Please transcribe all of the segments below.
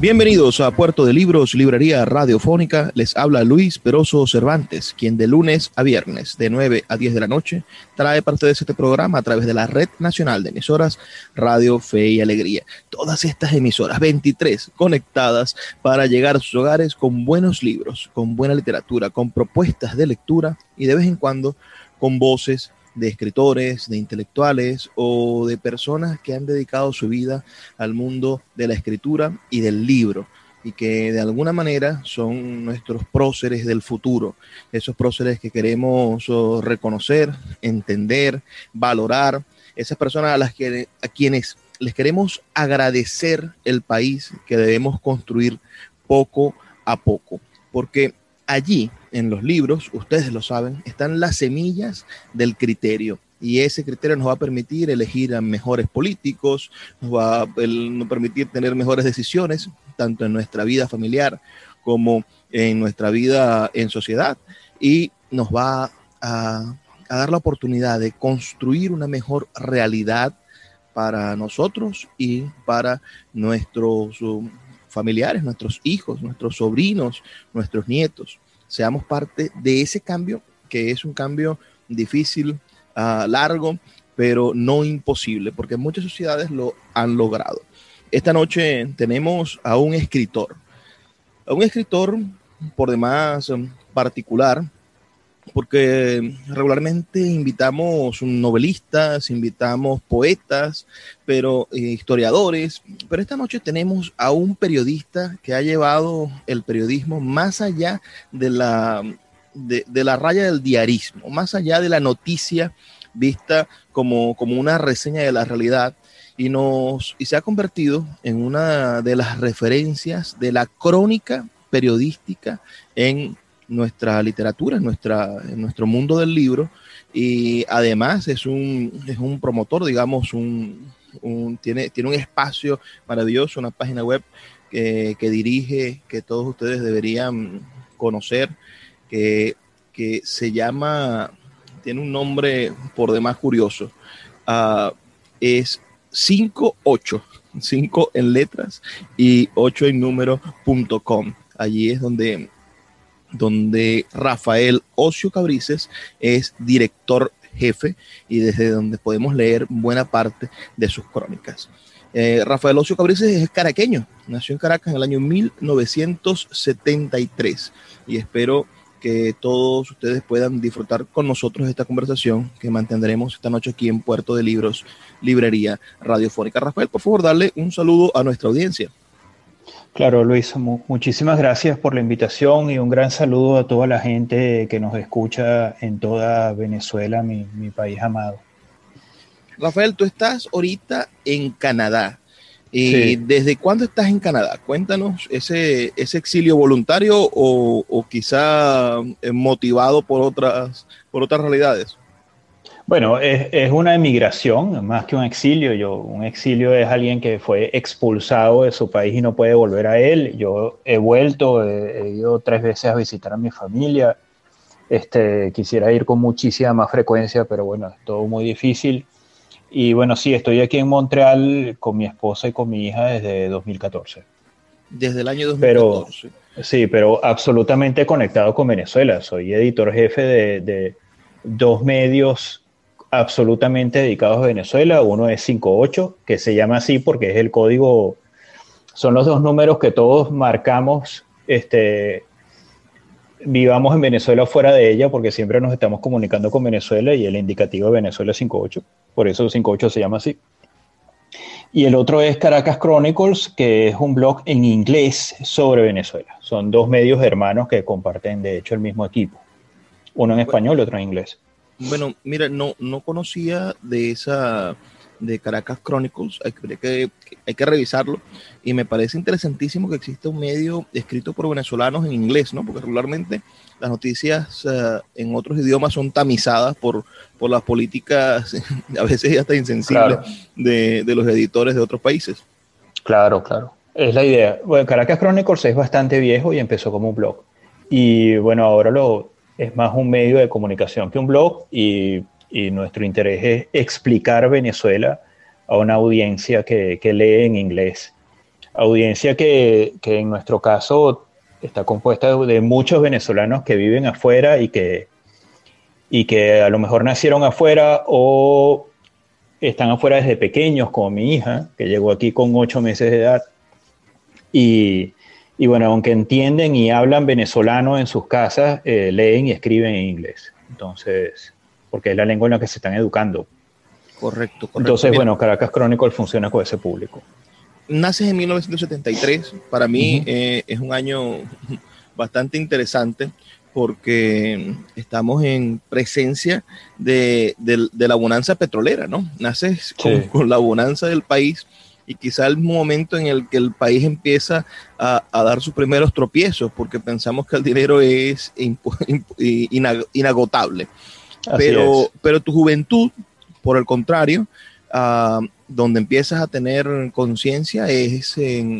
Bienvenidos a Puerto de Libros, Librería Radiofónica. Les habla Luis Peroso Cervantes, quien de lunes a viernes, de 9 a 10 de la noche, trae parte de este programa a través de la Red Nacional de Emisoras Radio Fe y Alegría. Todas estas emisoras, 23, conectadas para llegar a sus hogares con buenos libros, con buena literatura, con propuestas de lectura y de vez en cuando con voces de escritores, de intelectuales o de personas que han dedicado su vida al mundo de la escritura y del libro y que de alguna manera son nuestros próceres del futuro, esos próceres que queremos oh, reconocer, entender, valorar, esas personas a las que a quienes les queremos agradecer el país que debemos construir poco a poco, porque allí en los libros, ustedes lo saben, están las semillas del criterio. Y ese criterio nos va a permitir elegir a mejores políticos, nos va a permitir tener mejores decisiones, tanto en nuestra vida familiar como en nuestra vida en sociedad. Y nos va a, a dar la oportunidad de construir una mejor realidad para nosotros y para nuestros um, familiares, nuestros hijos, nuestros sobrinos, nuestros nietos seamos parte de ese cambio, que es un cambio difícil, uh, largo, pero no imposible, porque muchas sociedades lo han logrado. Esta noche tenemos a un escritor, a un escritor por demás um, particular, porque regularmente invitamos novelistas, invitamos poetas, pero eh, historiadores, pero esta noche tenemos a un periodista que ha llevado el periodismo más allá de la, de, la raya del diarismo, más allá de la noticia vista como, como una reseña de la realidad y, nos, y se ha convertido en una de las referencias de la crónica periodística en nuestra literatura, nuestra, nuestro mundo del libro y además es un, es un promotor, digamos, un, tiene, tiene un espacio maravilloso, una página web que, dirige, que todos ustedes deberían conocer, que, que, se llama, tiene un nombre por demás curioso, uh, es 58, 5 en letras y 8 en número.com. Allí es donde donde Rafael Ocio Cabrices es director jefe y desde donde podemos leer buena parte de sus crónicas. Eh, Rafael Ocio Cabrices es caraqueño, nació en Caracas en el año 1973 y espero que todos ustedes puedan disfrutar con nosotros esta conversación que mantendremos esta noche aquí en Puerto de Libros, Librería Radiofónica. Rafael, por favor, darle un saludo a nuestra audiencia. Claro, Luis, muchísimas gracias por la invitación y un gran saludo a toda la gente que nos escucha en toda Venezuela, mi, país amado. Rafael, tú estás ahorita en Canadá. ¿Y ¿Desde cuándo estás en Canadá? Cuéntanos ese, ese exilio voluntario o, o quizá eh, motivado por otras, por otras realidades. Bueno, es, una emigración más que un exilio. Yo, un exilio es alguien que fue expulsado de su país y no puede volver a él. Yo he vuelto, he, ido tres veces a visitar a mi familia. Este, quisiera ir con muchísima más frecuencia, pero bueno, es todo muy difícil. Y bueno, sí, estoy aquí en Montreal con mi esposa y con mi hija desde 2014. Desde el año 2014. Pero, sí, pero absolutamente conectado con Venezuela. Soy editor jefe de, de dos medios absolutamente dedicados a Venezuela. Uno es 58, que se llama así porque es el código son los dos números que todos marcamos, este, vivamos en Venezuela o fuera de ella, porque siempre nos estamos comunicando con Venezuela y el indicativo de Venezuela es 58, por eso 58 se llama así. Y el otro es Caracas Chronicles, que es un blog en inglés sobre Venezuela. Son dos medios hermanos que comparten, de hecho, el mismo equipo. Uno en español y otro en inglés. Bueno, mira, no, no conocía de esa de Caracas Chronicles, hay que, hay que revisarlo y me parece interesantísimo que exista un medio escrito por venezolanos en inglés, ¿no? Porque regularmente las noticias eh, en otros idiomas son tamizadas por, por las políticas, a veces hasta insensibles, de, de, los editores de otros países. Claro, claro. Es la idea. Bueno, Caracas Chronicles es bastante viejo y empezó como un blog. Y bueno, ahora lo, es más un medio de comunicación que un blog y y nuestro interés es explicar Venezuela a una audiencia que, lee en inglés. Audiencia que, en nuestro caso está compuesta de muchos venezolanos que viven afuera y que, y que a lo mejor nacieron afuera o están afuera desde pequeños, como mi hija, que llegó aquí con ocho meses de edad. Y, bueno, aunque entienden y hablan venezolano en sus casas, eh, leen y escriben en inglés. Entonces, porque es la lengua en la que se están educando. Correcto, correcto. Entonces, bueno, Caracas Chronicle funciona con ese público. Naces en 1973, para mí eh, es un año bastante interesante porque estamos en presencia de, la bonanza petrolera, ¿no? Naces con, la bonanza del país y quizá el momento en el que el país empieza a, dar sus primeros tropiezos, porque pensamos que el dinero es inagotable. Pero, pero tu juventud, por el contrario, ah, donde empiezas a tener conciencia es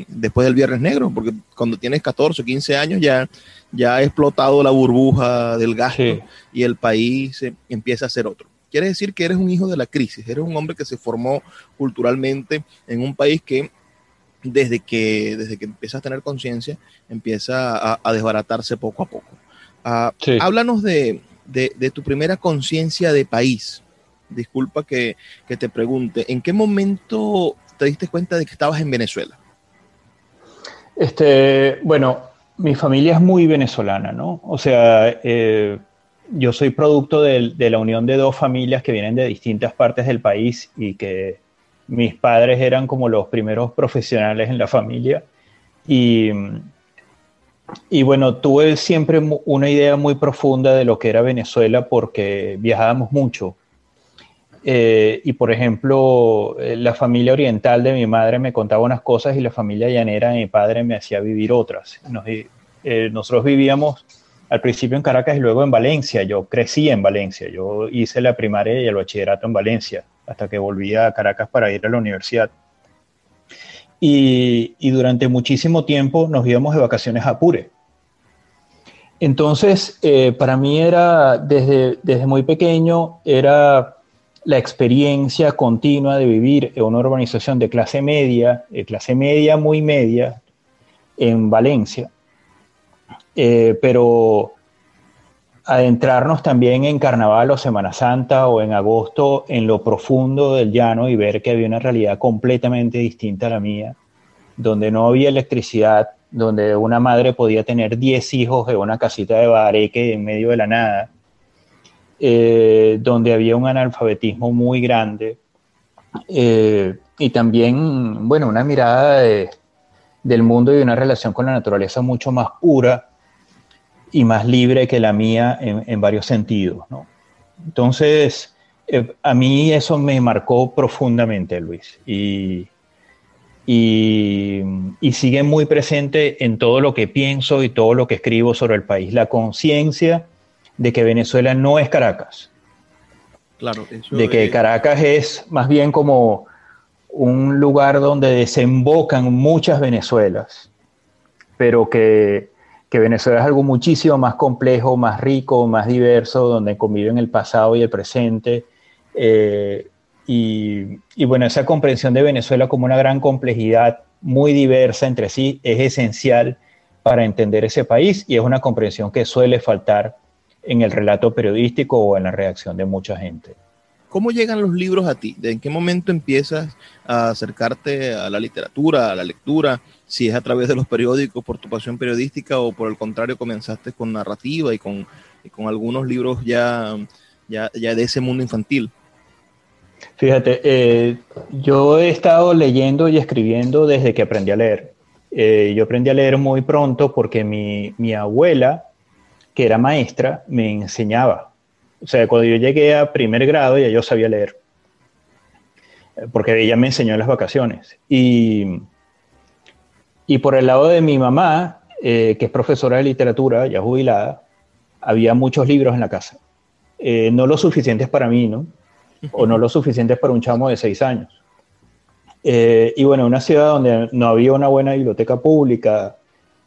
después del Viernes Negro, porque cuando tienes 14 o 15 años ya, ya ha explotado la burbuja del gasto y el país empieza a ser otro. Quiere decir que eres un hijo de la crisis, eres un hombre que se formó culturalmente en un país que desde que, desde que empieza a tener conciencia empieza a, desbaratarse poco a poco. Ah, háblanos de, de, tu primera conciencia de país. Disculpa que, te pregunte, ¿en qué momento te diste cuenta de que estabas en Venezuela? Este, bueno, mi familia es muy venezolana, ¿no? O sea, eh, yo soy producto de, de, la unión de dos familias que vienen de distintas partes del país y que mis padres eran como los primeros profesionales en la familia. Y, y bueno, tuve siempre una idea muy profunda de lo que era Venezuela porque viajábamos mucho. Eh, y por ejemplo, eh, la familia oriental de mi madre me contaba unas cosas y la familia llanera de mi padre me hacía vivir otras. Eh, nosotros vivíamos al principio en Caracas y luego en Valencia. Yo crecí en Valencia. Yo hice la primaria y el bachillerato en Valencia hasta que volví a Caracas para ir a la universidad. Y, durante muchísimo tiempo nos íbamos de vacaciones a Apure. Entonces, eh, para mí era, desde, desde muy pequeño, era la experiencia continua de vivir en una urbanización de clase media, de clase media muy media, en Valencia. Eh, pero adentrarnos también en Carnaval o Semana Santa o en agosto en lo profundo del llano y ver que había una realidad completamente distinta a la mía, donde no había electricidad, donde una madre podía tener 10 hijos en una casita de bareque en medio de la nada, eh, donde había un analfabetismo muy grande eh, y también, bueno, una mirada del mundo y una relación con la naturaleza mucho más pura y más libre que la mía en, varios sentidos. ¿no? Entonces, eh, a mí eso me marcó profundamente, Luis, y, y, y, sigue muy presente en todo lo que pienso y todo lo que escribo sobre el país, la conciencia de que Venezuela no es Caracas. Claro, de que Caracas es más bien como un lugar donde desembocan muchas Venezuelas, pero que que Venezuela es algo muchísimo más complejo, más rico, más diverso, donde conviven el pasado y el presente. Eh, y, bueno, esa comprensión de Venezuela como una gran complejidad muy diversa entre sí es esencial para entender ese país y es una comprensión que suele faltar en el relato periodístico o en la reacción de mucha gente. ¿Cómo llegan los libros a ti? ¿En qué momento empiezas a acercarte a la literatura, a la lectura? Si es a través de los periódicos, por tu pasión periodística o por el contrario comenzaste con narrativa y con, con algunos libros ya, ya, ya, de ese mundo infantil. Fíjate, eh, yo he estado leyendo y escribiendo desde que aprendí a leer. Eh, yo aprendí a leer muy pronto porque mi, mi abuela, que era maestra, me enseñaba o sea, cuando yo llegué a primer grado ya yo sabía leer, porque ella me enseñó en las vacaciones. Y, y por el lado de mi mamá, eh, que es profesora de literatura, ya jubilada, había muchos libros en la casa. Eh, no lo suficientes para mí, ¿no? O no lo suficientes para un chamo de seis años. Eh, y bueno, una ciudad donde no había una buena biblioteca pública,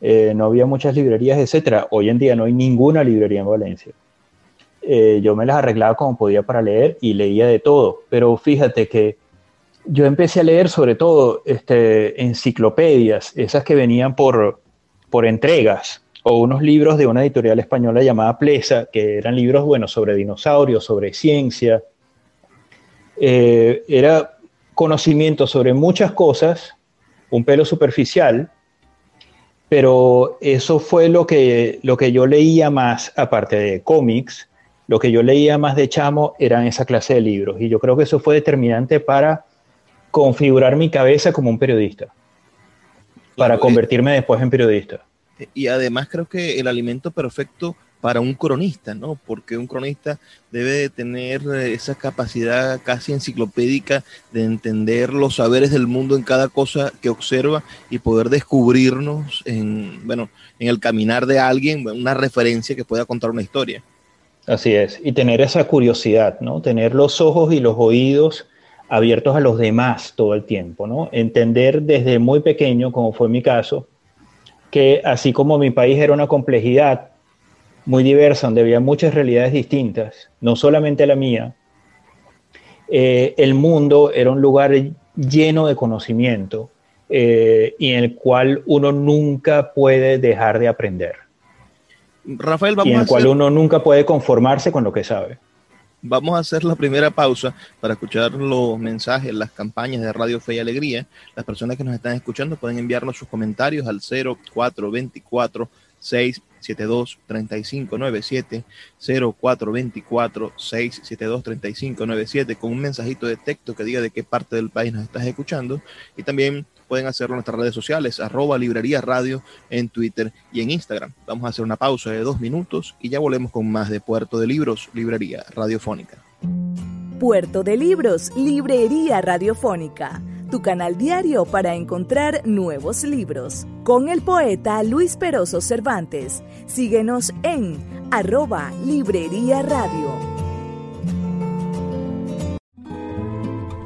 no había muchas librerías, etcétera. Hoy en día no hay ninguna librería en Valencia. Eh, yo me las arreglaba como podía para leer y leía de todo. Pero fíjate que yo empecé a leer sobre todo este, enciclopedias, esas que venían por, por entregas, o unos libros de una editorial española llamada Plesa, que eran libros, bueno, sobre dinosaurios, sobre ciencia. Eh, era conocimiento sobre muchas cosas, un pelo superficial, pero eso fue lo que, lo que yo leía más, aparte de cómics, lo que yo leía más de chamo eran esa clase de libros y yo creo que eso fue determinante para configurar mi cabeza como un periodista, para convertirme después en periodista. Y además creo que el alimento perfecto para un cronista, ¿no? Porque un cronista debe de tener esa capacidad casi enciclopédica de entender los saberes del mundo en cada cosa que observa y poder descubrirnos en, bueno, en el caminar de alguien, una referencia que pueda contar una historia. Así es, y tener esa curiosidad, ¿no? Tener los ojos y los oídos abiertos a los demás todo el tiempo, ¿no? Entender desde muy pequeño, como fue mi caso, que así como mi país era una complejidad muy diversa, donde había muchas realidades distintas, no solamente la mía, eh, el mundo era un lugar lleno de conocimiento eh, y en el cual uno nunca puede dejar de aprender. Rafael, vamos y en el cual uno nunca puede conformarse con lo que sabe. Vamos a hacer la primera pausa para escuchar los mensajes, las campañas de Radio Fe y Alegría. Las personas que nos están escuchando pueden enviarnos sus comentarios al 0424 672 3597 0424 672 3597 con un mensajito de texto que diga de qué parte del país nos estás escuchando y también pueden hacerlo en nuestras redes sociales, arroba librería radio en Twitter y en Instagram. Vamos a hacer una pausa de dos minutos y ya volvemos con más de Puerto de Libros, librería radiofónica. Puerto de Libros, librería radiofónica, tu canal diario para encontrar nuevos libros. Con el poeta Luis Peroso Cervantes. Síguenos en arroba librería radio.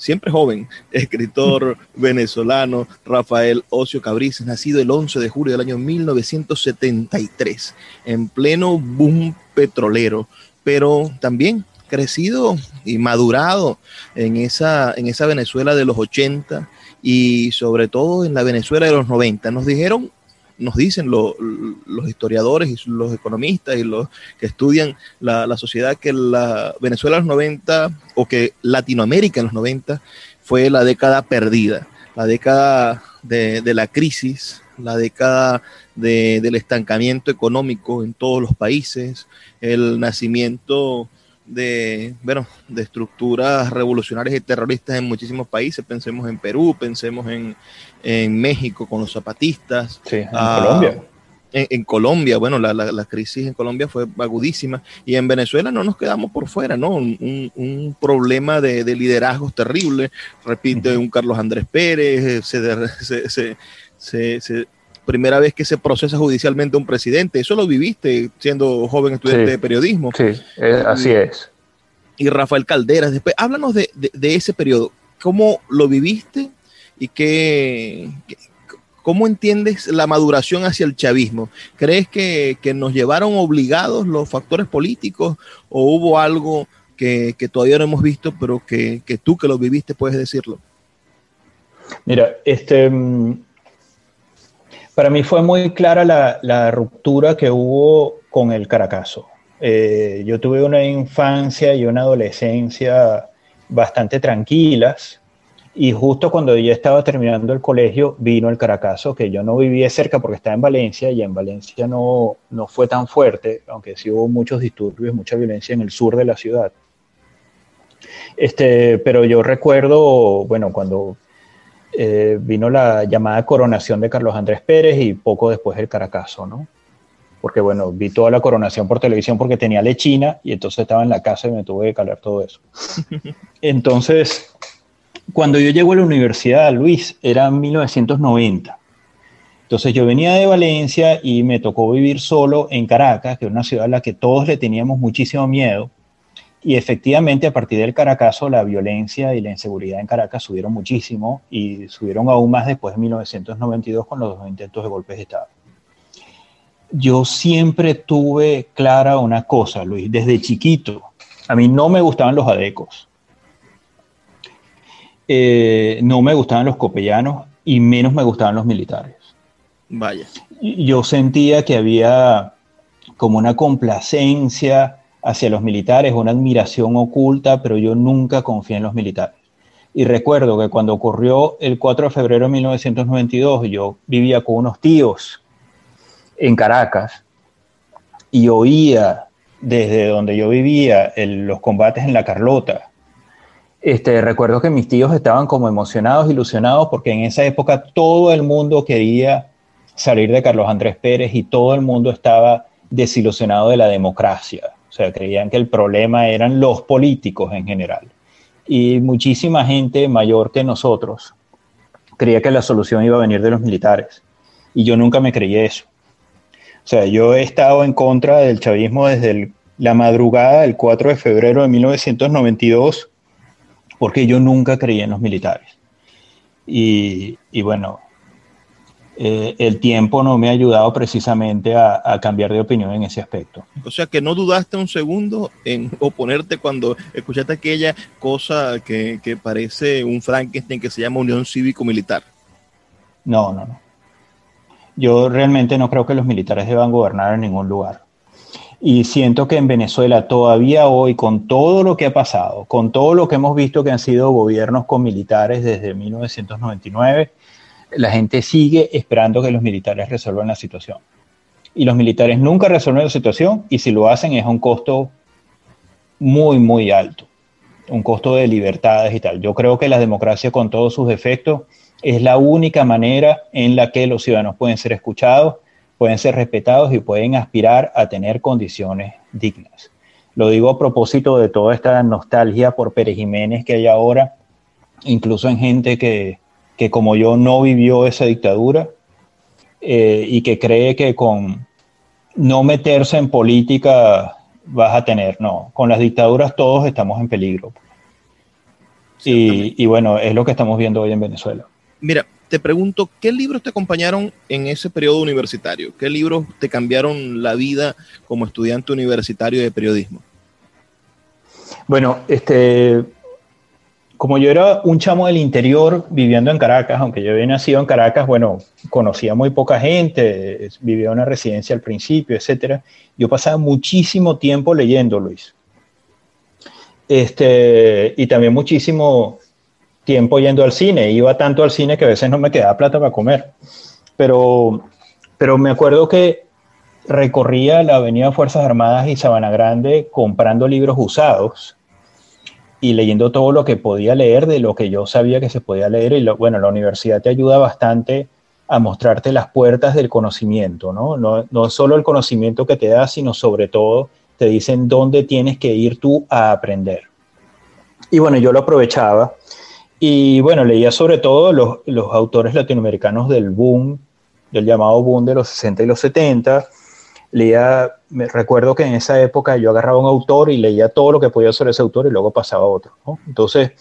siempre joven, escritor venezolano Rafael Ocio Cabrices, nacido el 11 de julio del año 1973, en pleno boom petrolero, pero también crecido y madurado en esa, en esa Venezuela de los 80 y sobre todo en la Venezuela de los 90. Nos dijeron nos dicen los historiadores y los economistas y los que estudian la, sociedad que la Venezuela en los 90 o que Latinoamérica en los 90 fue la década perdida, la década de, la crisis, la década del estancamiento económico en todos los países, el nacimiento de, bueno, de estructuras revolucionarias y terroristas en muchísimos países. Pensemos en Perú, pensemos en, México con los zapatistas. en ah, Colombia. En, Colombia, bueno, la, crisis en Colombia fue agudísima y en Venezuela no nos quedamos por fuera, ¿no? Un, problema de, liderazgo terrible, repite un Carlos Andrés Pérez, se, se primera vez que se procesa judicialmente un presidente. Eso lo viviste siendo joven estudiante de periodismo. Sí, así es. Y Rafael Calderas, después, háblanos de, ese periodo. ¿Cómo lo viviste y qué, ¿cómo entiendes la maduración hacia el chavismo? ¿Crees que, nos llevaron obligados los factores políticos o hubo algo que, todavía no hemos visto, pero que, tú que lo viviste puedes decirlo? Mira, este, mm, para mí fue muy clara la, ruptura que hubo con el Caracazo. Eh, yo tuve una infancia y una adolescencia bastante tranquilas y justo cuando ya estaba terminando el colegio vino el Caracazo, que yo no vivía cerca porque estaba en Valencia y en Valencia no, no fue tan fuerte, aunque sí hubo muchos disturbios, mucha violencia en el sur de la ciudad. Este, pero yo recuerdo, bueno, cuando eh, vino la llamada coronación de Carlos Andrés Pérez y poco después el Caracazo, ¿no? Porque bueno, vi toda la coronación por televisión porque tenía lechina y entonces estaba en la casa y me tuve que calar todo eso. Entonces, cuando yo llego a la universidad, Luis, era 1990. Entonces yo venía de Valencia y me tocó vivir solo en Caracas, que es una ciudad a la que todos le teníamos muchísimo miedo y efectivamente, a partir del Caracazo, la violencia y la inseguridad en Caracas subieron muchísimo y subieron aún más después de 1992 con los dos intentos de golpes de Estado. Yo siempre tuve clara una cosa, Luis, desde chiquito. A mí no me gustaban los adecos. Eh, no me gustaban los copellanos y menos me gustaban los militares. Vaya. Yo sentía que había como una complacencia hacia los militares, una admiración oculta, pero yo nunca confié en los militares. Y recuerdo que cuando ocurrió el 4 de febrero de 1992, yo vivía con unos tíos en Caracas y oía desde donde yo vivía los combates en la Carlota. Este, recuerdo que mis tíos estaban como emocionados, ilusionados, porque en esa época todo el mundo quería salir de Carlos Andrés Pérez y todo el mundo estaba desilusionado de la democracia. O sea, creían que el problema eran los políticos en general. Y muchísima gente mayor que nosotros creía que la solución iba a venir de los militares. Y yo nunca me creí eso. O sea, yo he estado en contra del chavismo desde la madrugada del 4 de febrero de 1992 porque yo nunca creí en los militares. Y, y bueno, eh, el tiempo no me ha ayudado precisamente a, cambiar de opinión en ese aspecto. O sea que no dudaste un segundo en oponerte cuando escuchaste aquella cosa que, parece un Frankenstein que se llama Unión Cívico-Militar. No, no, no. Yo realmente no creo que los militares deban gobernar en ningún lugar. Y siento que en Venezuela todavía hoy, con todo lo que ha pasado, con todo lo que hemos visto que han sido gobiernos con militares desde 1999, la gente sigue esperando que los militares resuelvan la situación. Y los militares nunca resuelven la situación y si lo hacen es un costo muy, muy alto, un costo de libertades y tal. Yo creo que la democracia con todos sus defectos es la única manera en la que los ciudadanos pueden ser escuchados, pueden ser respetados y pueden aspirar a tener condiciones dignas. Lo digo a propósito de toda esta nostalgia por Pérez Jiménez que hay ahora, incluso en gente que, que como yo no vivió esa dictadura eh, y que cree que con no meterse en política vas a tener, no, con las dictaduras todos estamos en peligro. Y, bueno, es lo que estamos viendo hoy en Venezuela. Mira, te pregunto, ¿qué libros te acompañaron en ese periodo universitario? ¿Qué libros te cambiaron la vida como estudiante universitario de periodismo? Bueno, este, como yo era un chamo del interior viviendo en Caracas, aunque yo había nacido en Caracas, bueno, conocía muy poca gente, vivía en una residencia al principio, etcétera. Yo pasaba muchísimo tiempo leyendo, Luis. Este, y también muchísimo tiempo yendo al cine. Iba tanto al cine que a veces no me quedaba plata para comer. Pero, pero me acuerdo que recorría la Avenida Fuerzas Armadas y Sabana Grande comprando libros usados y leyendo todo lo que podía leer de lo que yo sabía que se podía leer. Y bueno, la universidad te ayuda bastante a mostrarte las puertas del conocimiento, ¿no? ¿no? No solo el conocimiento que te da, sino sobre todo te dicen dónde tienes que ir tú a aprender. Y bueno, yo lo aprovechaba. Y bueno, leía sobre todo los, los autores latinoamericanos del boom, del llamado boom de los 60 y los 70, leía, me recuerdo que en esa época yo agarraba un autor y leía todo lo que podía sobre ese autor y luego pasaba a otro. Entonces,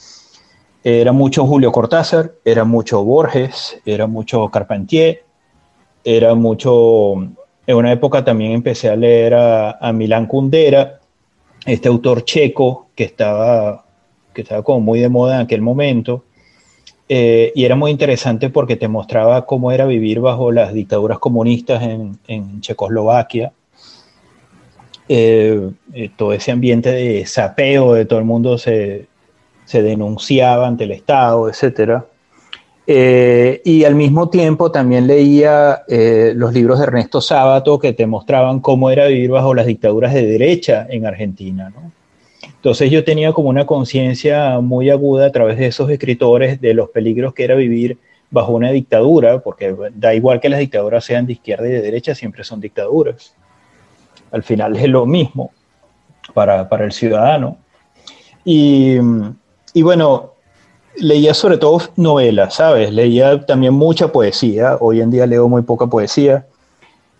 Era mucho Julio Cortázar, era mucho Borges, era mucho Carpentier, era mucho... En una época también empecé a leer a, a Milán Kundera, este autor checo que estaba, que estaba como muy de moda en aquel momento. Eh, y era muy interesante porque te mostraba cómo era vivir bajo las dictaduras comunistas en, Checoslovaquia. Eh, eh, todo ese ambiente de sapeo, de todo el mundo se, se denunciaba ante el Estado, etc. y al mismo tiempo también leía los libros de Ernesto Sábato que te mostraban cómo era vivir bajo las dictaduras de derecha en Argentina. ¿no? Entonces yo tenía como una conciencia muy aguda a través de esos escritores de los peligros que era vivir bajo una dictadura, porque da igual que las dictaduras sean de izquierda y de derecha, siempre son dictaduras. Al final es lo mismo para, el ciudadano. Y, y, bueno, leía sobre todo novelas, ¿sabes? Leía también mucha poesía. Hoy en día leo muy poca poesía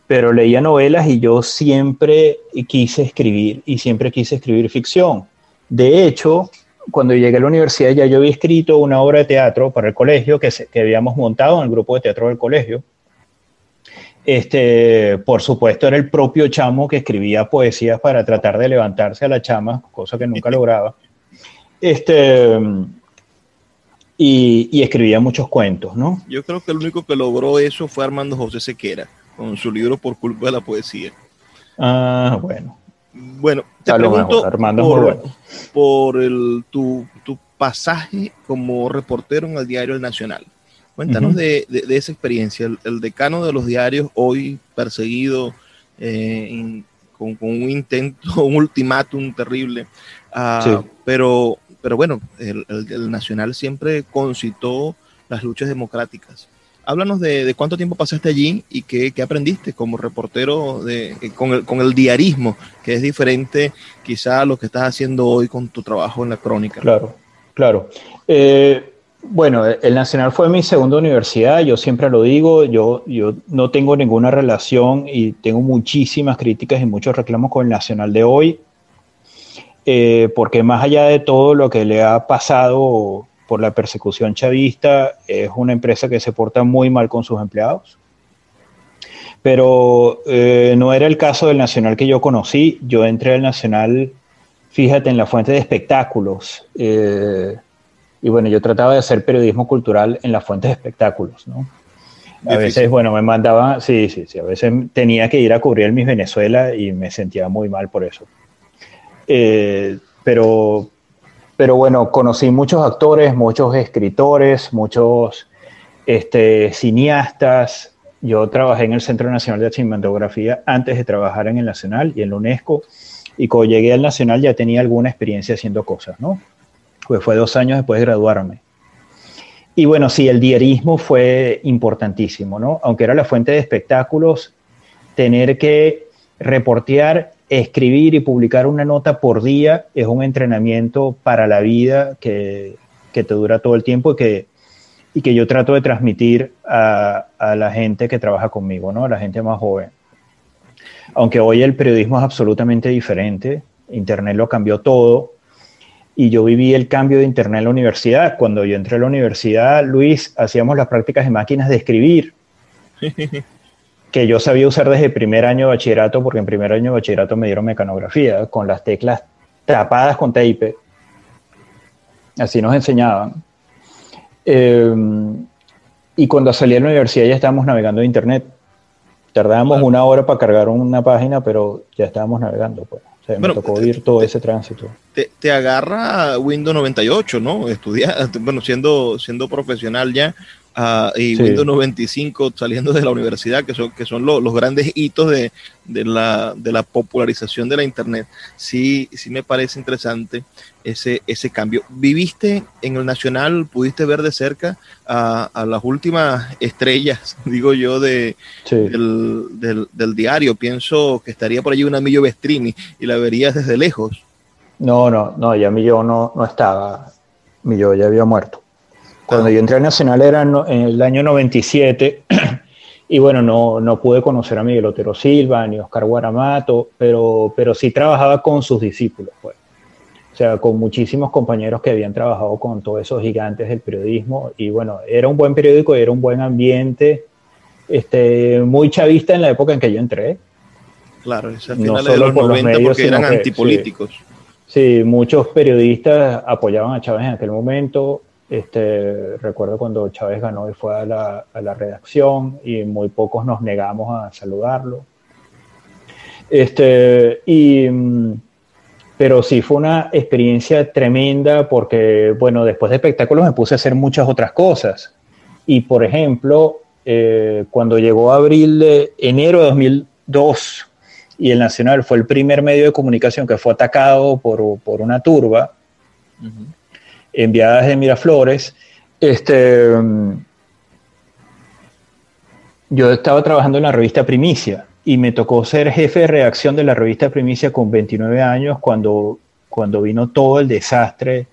pero leía novelas y yo siempre quise escribir y siempre quise escribir ficción. De hecho, cuando llegué a la universidad ya yo había escrito una obra de teatro para el colegio que, que habíamos montado en el grupo de teatro del colegio. Este, por supuesto, era el propio chamo que escribía poesías para tratar de levantarse a la chama, cosa que nunca lograba. Este, y, y, escribía muchos cuentos, ¿no? Yo creo que el único que logró eso fue Armando José Sequera con su libro Por culpa de la poesía. Ah, bueno. Bueno, te pregunto por, el, tu, pasaje como reportero en el diario El Nacional. Cuéntanos de, esa experiencia, el, decano de los diarios hoy perseguido eh, con, un intento, un ultimátum terrible, ah, pero, pero bueno, el, el Nacional siempre concitó las luchas democráticas háblanos de, cuánto tiempo pasaste allí y qué, aprendiste como reportero de, eh, con, el, diarismo, que es diferente quizá a lo que estás haciendo hoy con tu trabajo en la crónica. Claro, claro. Eh, bueno, el Nacional fue mi segunda universidad, yo siempre lo digo, yo, yo no tengo ninguna relación y tengo muchísimas críticas y muchos reclamos con el Nacional de hoy, eh, porque más allá de todo lo que le ha pasado por la persecución chavista, es una empresa que se porta muy mal con sus empleados. Pero eh, no era el caso del Nacional que yo conocí. Yo entré al Nacional, fíjate, en la fuente de espectáculos. Eh, y bueno, yo trataba de hacer periodismo cultural en la fuente de espectáculos, ¿no? A veces, bueno, me mandaba, sí, sí, sí, a veces tenía que ir a cubrir el Miss Venezuela y me sentía muy mal por eso. Eh, pero, pero bueno, conocí muchos actores, muchos escritores, muchos este, cineastas. Yo trabajé en el Centro Nacional de Cinematografía antes de trabajar en el Nacional y en la UNESCO. Y cuando llegué al Nacional ya tenía alguna experiencia haciendo cosas, ¿no? Pues fue dos años después de graduarme. Y bueno, sí, el diarismo fue importantísimo, ¿no? Aunque era la fuente de espectáculos, tener que reportear escribir y publicar una nota por día es un entrenamiento para la vida que, te dura todo el tiempo y que, y que yo trato de transmitir a, la gente que trabaja conmigo, ¿no? a la gente más joven. Aunque hoy el periodismo es absolutamente diferente, Internet lo cambió todo, y yo viví el cambio de Internet en la universidad. Cuando yo entré a la universidad, Luis, hacíamos las prácticas de máquinas de escribir. que yo sabía usar desde el primer año de bachillerato, porque en primer año de bachillerato me dieron mecanografía, con las teclas tapadas con tape. Así nos enseñaban. Em, y cuando salí de la universidad ya estábamos navegando en internet. Tardábamos una hora para cargar una página, pero ya estábamos navegando. Pues. me tocó ir todo ese tránsito. Te, te, agarra Windows 98, ¿no? Estudiar, bueno, siendo, siendo profesional ya, y Windows 95 saliendo de la universidad, que son, que son los grandes hitos de, la, de, la, popularización de la Internet. Sí, sí me parece interesante ese, ese cambio. ¿Viviste en el Nacional, pudiste ver de cerca a, las últimas estrellas, digo yo, de, del, del, diario? Pienso que estaría por allí una Millo Vestrini y la verías desde lejos. No, no, no, ya Millo no, no estaba. Millo ya había muerto. Cuando yo entré al Nacional era en el año 97 y bueno, no, no pude conocer a Miguel Otero Silva ni Oscar Guaramato, pero, pero sí trabajaba con sus discípulos. Pues. O sea, con muchísimos compañeros que habían trabajado con todos esos gigantes del periodismo. Y bueno, era un buen periódico, era un buen ambiente, este, muy chavista en la época en que yo entré. Claro, es al final de los 90 porque eran antipolíticos. Sí, muchos periodistas apoyaban a Chávez en aquel momento. Este, recuerdo cuando Chávez ganó y fue a la, a la redacción y muy pocos nos negamos a saludarlo. Este, y, pero sí, fue una experiencia tremenda porque, bueno, después de espectáculos me puse a hacer muchas otras cosas. Y, por ejemplo, eh, cuando llegó abril de enero de 2002 y el Nacional fue el primer medio de comunicación que fue atacado por, por una turba enviada desde Miraflores, este, yo estaba trabajando en la revista Primicia y me tocó ser jefe de redacción de la revista Primicia con 29 años cuando, cuando vino todo el desastre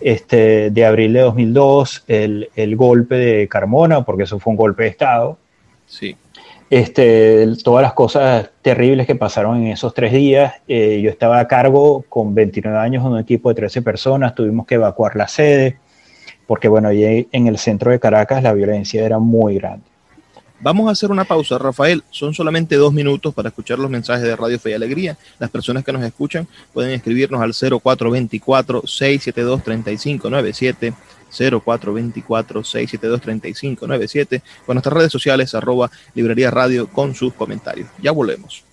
este, de abril de 2002, el, el, golpe de Carmona, porque eso fue un golpe de Estado. Sí. Este, todas las cosas terribles que pasaron en esos tres días. Eh, yo estaba a cargo con 29 años de un equipo de 13 personas, tuvimos que evacuar la sede, porque bueno, ahí en el centro de Caracas la violencia era muy grande. Vamos a hacer una pausa, Rafael. Son solamente dos minutos para escuchar los mensajes de Radio Fe y Alegría. Las personas que nos escuchan pueden escribirnos al 0424-672-3597, 0424-672-3597, con nuestras redes sociales, arroba Librería Radio, con sus comentarios. Ya volvemos.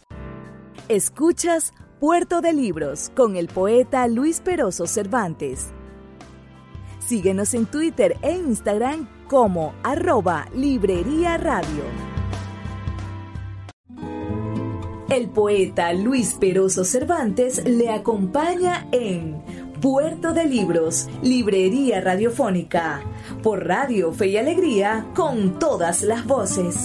Escuchas Puerto de Libros con el poeta Luis Peroso Cervantes. Síguenos en Twitter e Instagram como arroba Librería Radio. El poeta Luis Peroso Cervantes le acompaña en Puerto de Libros, Librería Radiofónica, por Radio Fe y Alegría, con todas las voces.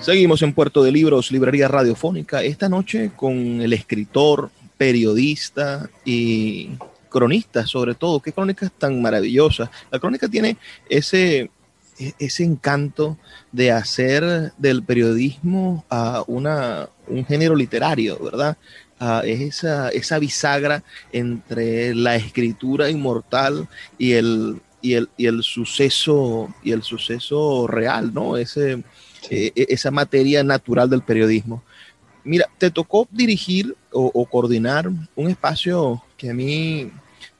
Seguimos en Puerto de Libros, Librería Radiofónica, esta noche con el escritor, periodista y cronista sobre todo. Qué crónicas tan maravillosas. La crónica tiene ese, e, ese encanto de hacer del periodismo a una, un género literario, ¿verdad? es esa, esa bisagra entre la escritura inmortal y el, y el, y el suceso y el suceso real, ¿no? Ese, e, e, esa materia natural del periodismo. Mira, te tocó dirigir o, o, coordinar un espacio que a mí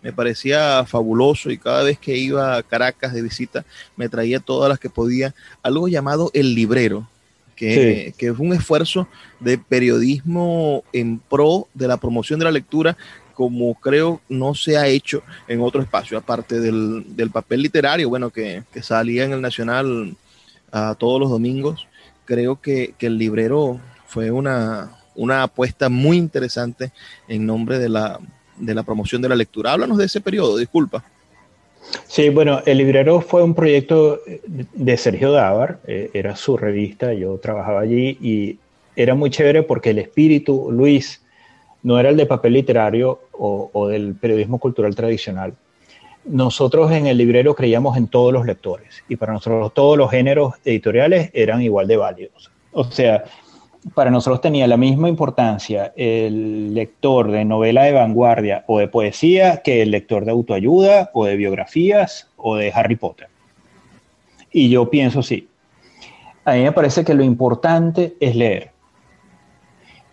me parecía fabuloso y cada vez que iba a Caracas de visita me traía todas las que podía, algo llamado El Librero, que, que es un esfuerzo de periodismo en pro de la promoción de la lectura como creo no se ha hecho en otro espacio, aparte del, del papel literario, bueno, que, que, salía en el Nacional a todos los domingos, creo que, que el librero fue una, una apuesta muy interesante en nombre de la, de la promoción de la lectura. Háblanos de ese periodo, disculpa. Sí, bueno, El Librero fue un proyecto de Sergio Dávar, eh, era su revista, yo trabajaba allí y era muy chévere porque el espíritu, Luis, no era el de papel literario o, o del periodismo cultural tradicional. Nosotros en El Librero creíamos en todos los lectores y para nosotros todos los géneros editoriales eran igual de válidos. O sea, para nosotros tenía la misma importancia el lector de novela de vanguardia o de poesía que el lector de autoayuda o de biografías o de Harry Potter. Y yo pienso sí. A mí me parece que lo importante es leer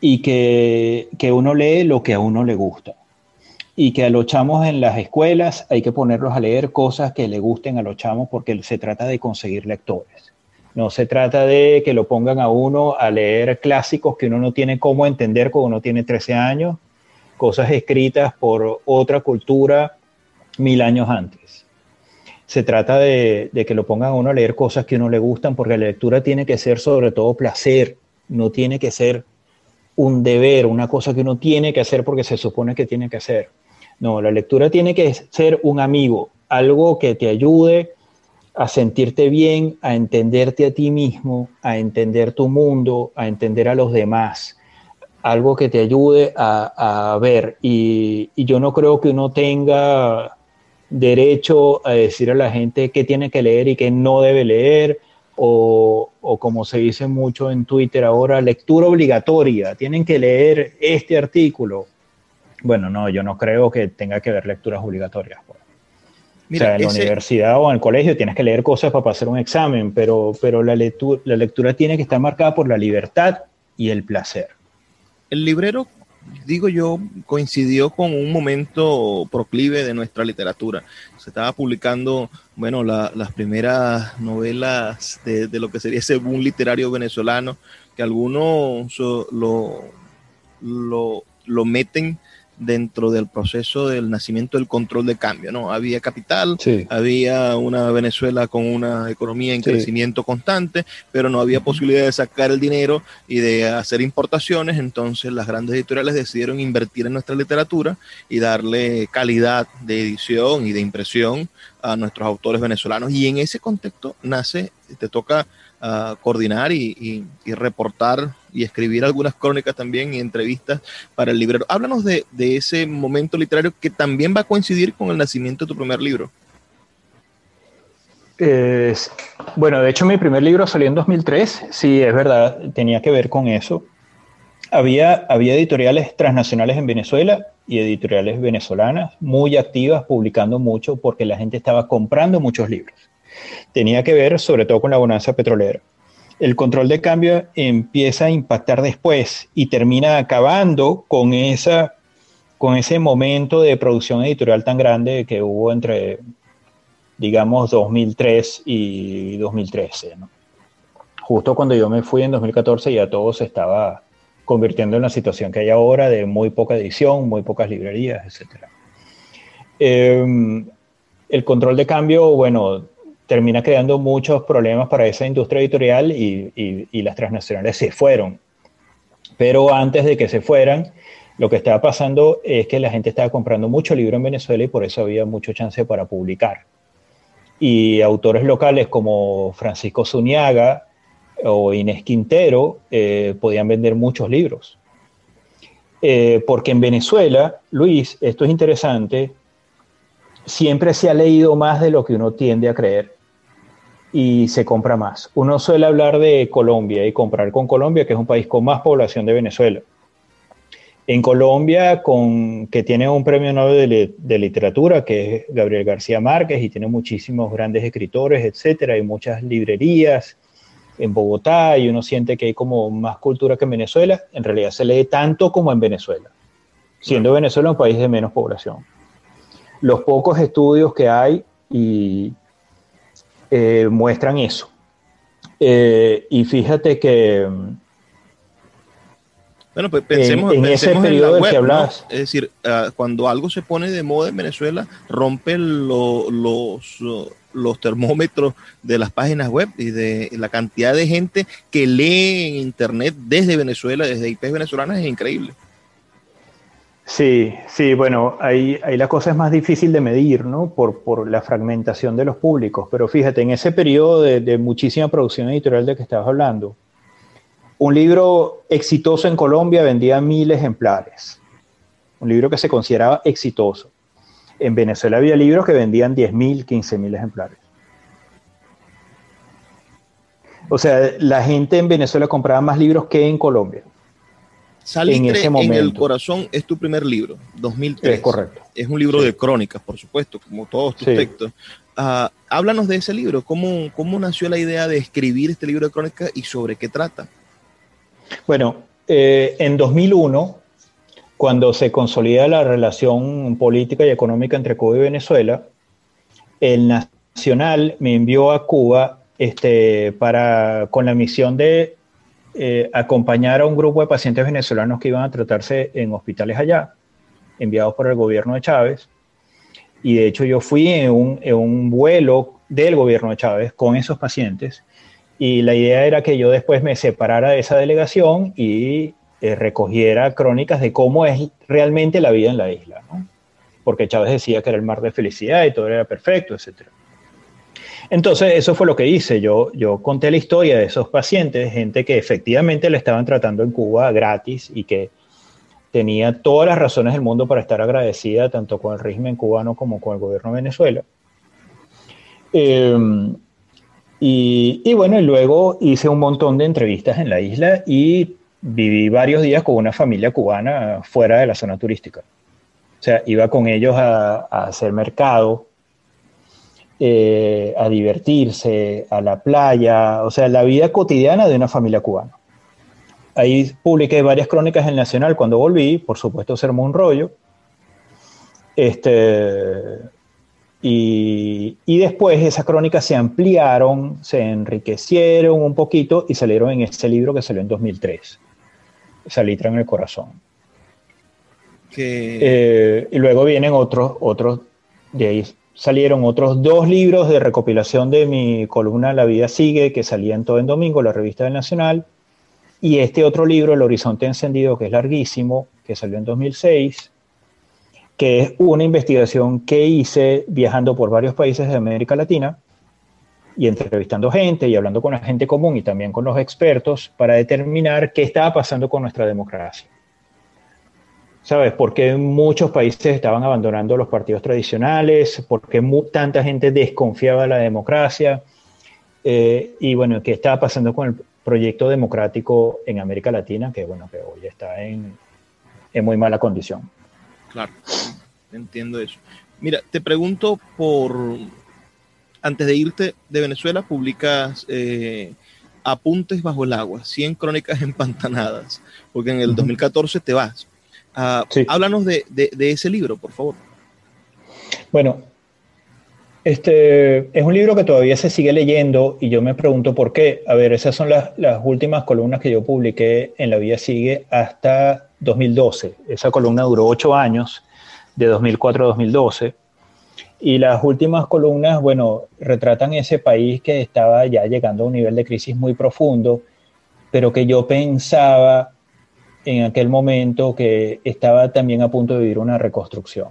y que, que uno lee lo que a uno le gusta y que a los chamos en las escuelas hay que ponerlos a leer cosas que le gusten a los chamos porque se trata de conseguir lectores. No se trata de que lo pongan a uno a leer clásicos que uno no tiene cómo entender cuando uno tiene 13 años, cosas escritas por otra cultura mil años antes. Se trata de, que lo pongan a uno a leer cosas que a uno le gustan, porque la lectura tiene que ser sobre todo placer, no tiene que ser un deber, una cosa que uno tiene que hacer porque se supone que tiene que hacer. No, la lectura tiene que ser un amigo, algo que te ayude a sentirte bien, a entenderte a ti mismo, a entender tu mundo, a entender a los demás, algo que te ayude a, a ver. Y, y, yo no creo que uno tenga derecho a decir a la gente qué tiene que leer y qué no debe leer, o, como se dice mucho en Twitter ahora, lectura obligatoria, tienen que leer este artículo. Bueno, no, yo no creo que tenga que ver lecturas obligatorias. Pues. O sea, en la universidad o en el colegio tienes que leer cosas para pasar un examen, pero, pero la, lectura, la lectura tiene que estar marcada por la libertad y el placer. El librero digo yo, coincidió con un momento proclive de nuestra literatura. Se estaba publicando, bueno, las primeras novelas de, lo que sería ese boom literario venezolano, que algunos lo, lo, lo meten dentro del proceso del nacimiento del control de cambio, ¿no? Había capital, había una Venezuela con una economía en crecimiento constante, pero no había posibilidad de sacar el dinero y de hacer importaciones, entonces las grandes editoriales decidieron invertir en nuestra literatura y darle calidad de edición y de impresión a nuestros autores venezolanos. Y en ese contexto nace, te toca uh, coordinar y, y, reportar y escribir algunas crónicas también y entrevistas para el librero. Háblanos de, de, ese momento literario que también va a coincidir con el nacimiento de tu primer libro. bueno, de hecho mi primer libro salió en 2003, sí, es verdad, tenía que ver con eso. Había, había editoriales transnacionales en Venezuela y editoriales venezolanas muy activas, publicando mucho porque la gente estaba comprando muchos libros tenía que ver sobre todo con la bonanza petrolera. El control de cambio empieza a impactar después y termina acabando con, esa, con ese momento de producción editorial tan grande que hubo entre, digamos, 2003 y 2013. Justo cuando yo me fui en 2014 ya todo se estaba convirtiendo en la situación que hay ahora de muy poca edición, muy pocas librerías, etc. Em, el control de cambio, bueno, termina creando muchos problemas para esa industria editorial y, las transnacionales se fueron. Pero antes de que se fueran, lo que estaba pasando es que la gente estaba comprando mucho libro en Venezuela y por eso había mucho chance para publicar. Y autores locales como Francisco Zuniaga o Inés Quintero eh, podían vender muchos libros. Eh, porque en Venezuela, Luis, esto es interesante, siempre se ha leído más de lo que uno tiende a creer y se compra más. Uno suele hablar de Colombia y comprar con Colombia, que es un país con más población de Venezuela. En Colombia, con, que tiene un premio Nobel de, literatura, que es Gabriel García Márquez, y tiene muchísimos grandes escritores, etcétera, hay muchas librerías en Bogotá, y uno siente que hay como más cultura que en Venezuela. En realidad se lee tanto como en Venezuela, siendo Venezuela un país de menos población. Los pocos estudios que hay y eh, muestran eso. Eh, y fíjate que... Bueno, pues pensemos en, ese periodo en que hablas. Es decir, ah, cuando algo se pone de moda en Venezuela, rompe los, los termómetros de las páginas web y de la cantidad de gente que lee en Internet desde Venezuela, desde IPs venezolanas, es increíble. Sí, sí, bueno, ahí, ahí, la cosa es más difícil de medir, ¿no? Por, la fragmentación de los públicos. Pero fíjate, en ese periodo de, de, muchísima producción editorial de que estabas hablando, un libro exitoso en Colombia vendía mil ejemplares. Un libro que se consideraba exitoso. En Venezuela había libros que vendían 10 mil, 15 mil ejemplares. O sea, la gente en Venezuela compraba más libros que en Colombia. Salitre en, el corazón es tu primer libro, 2003. Es correcto. Es un libro de crónicas, por supuesto, como todos tus textos. Ah, háblanos de ese libro. ¿Cómo, ¿Cómo nació la idea de escribir este libro de crónicas y sobre qué trata? Bueno, eh, en 2001, cuando se consolida la relación política y económica entre Cuba y Venezuela, el Nacional me envió a Cuba este, para, con la misión de eh, acompañar a un grupo de pacientes venezolanos que iban a tratarse en hospitales allá, enviados por el gobierno de Chávez. Y de hecho yo fui en un, vuelo del gobierno de Chávez con esos pacientes y la idea era que yo después me separara de esa delegación y eh, recogiera crónicas de cómo es realmente la vida en la isla, porque Chávez decía que era el mar de felicidad y todo era perfecto, etcétera. Entonces, eso fue lo que hice. Yo, conté la historia de esos pacientes, gente que efectivamente le estaban tratando en Cuba gratis y que tenía todas las razones del mundo para estar agradecida tanto con el régimen cubano como con el gobierno de Venezuela. Em, Y, bueno, y luego hice un montón de entrevistas en la isla y viví varios días con una familia cubana fuera de la zona turística. O sea, iba con ellos a, hacer mercado, eh, a divertirse, a la playa, o sea, la vida cotidiana de una familia cubana. Ahí publiqué varias crónicas en Nacional cuando volví, por supuesto se armó un rollo. Este, y, después esas crónicas se ampliaron, se enriquecieron un poquito y salieron en este libro que salió en 2003, Salitra en el Corazón. Eh, y luego vienen otros, otros, de ahí salieron otros dos libros de recopilación de mi columna La vida sigue, que salían todo en domingo, la revista del Nacional, y este otro libro, El Horizonte Encendido, que es larguísimo, que salió en 2006, que es una investigación que hice viajando por varios países de América Latina y entrevistando gente y hablando con la gente común y también con los expertos para determinar qué estaba pasando con nuestra democracia. ¿Sabes? ¿Por qué muchos países estaban abandonando los partidos tradicionales? ¿Por qué tanta gente desconfiaba de la democracia? Eh, y bueno, ¿qué estaba pasando con el proyecto democrático en América Latina, que bueno, que hoy está en, en muy mala condición. Claro, entiendo eso. Mira, te pregunto por, antes de irte de Venezuela, publicas eh, Apuntes bajo el agua, 100 crónicas empantanadas, porque en el 2014 te vas. Ah, háblanos de, de, ese libro, por favor. Bueno, este es un libro que todavía se sigue leyendo y yo me pregunto por qué. A ver, esas son las, últimas columnas que yo publiqué en La Vida Sigue hasta 2012. Esa columna duró ocho años, de 2004 a 2012. Y las últimas columnas, bueno, retratan ese país que estaba ya llegando a un nivel de crisis muy profundo, pero que yo pensaba en aquel momento que estaba también a punto de vivir una reconstrucción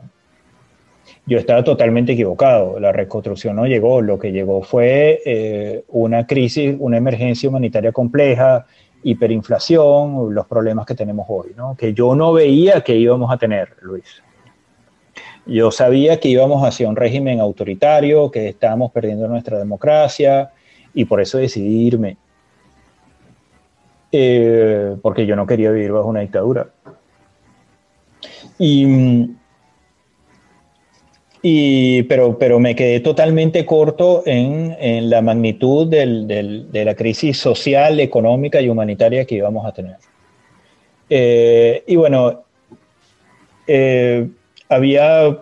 yo estaba totalmente equivocado. La reconstrucción no llegó. Lo que llegó fue eh, una crisis, una emergencia humanitaria compleja, hiperinflación, los problemas que tenemos hoy, ¿no? que yo no veía que íbamos a tener, Luis. Yo sabía que íbamos hacia un régimen autoritario, que estábamos perdiendo nuestra democracia y por eso decidí irme. Eh, porque yo no quería vivir bajo una dictadura. Y y, pero, pero me quedé totalmente corto en, en la magnitud del, del, de la crisis social, económica y humanitaria que íbamos a tener. Eh, y bueno, eh, había,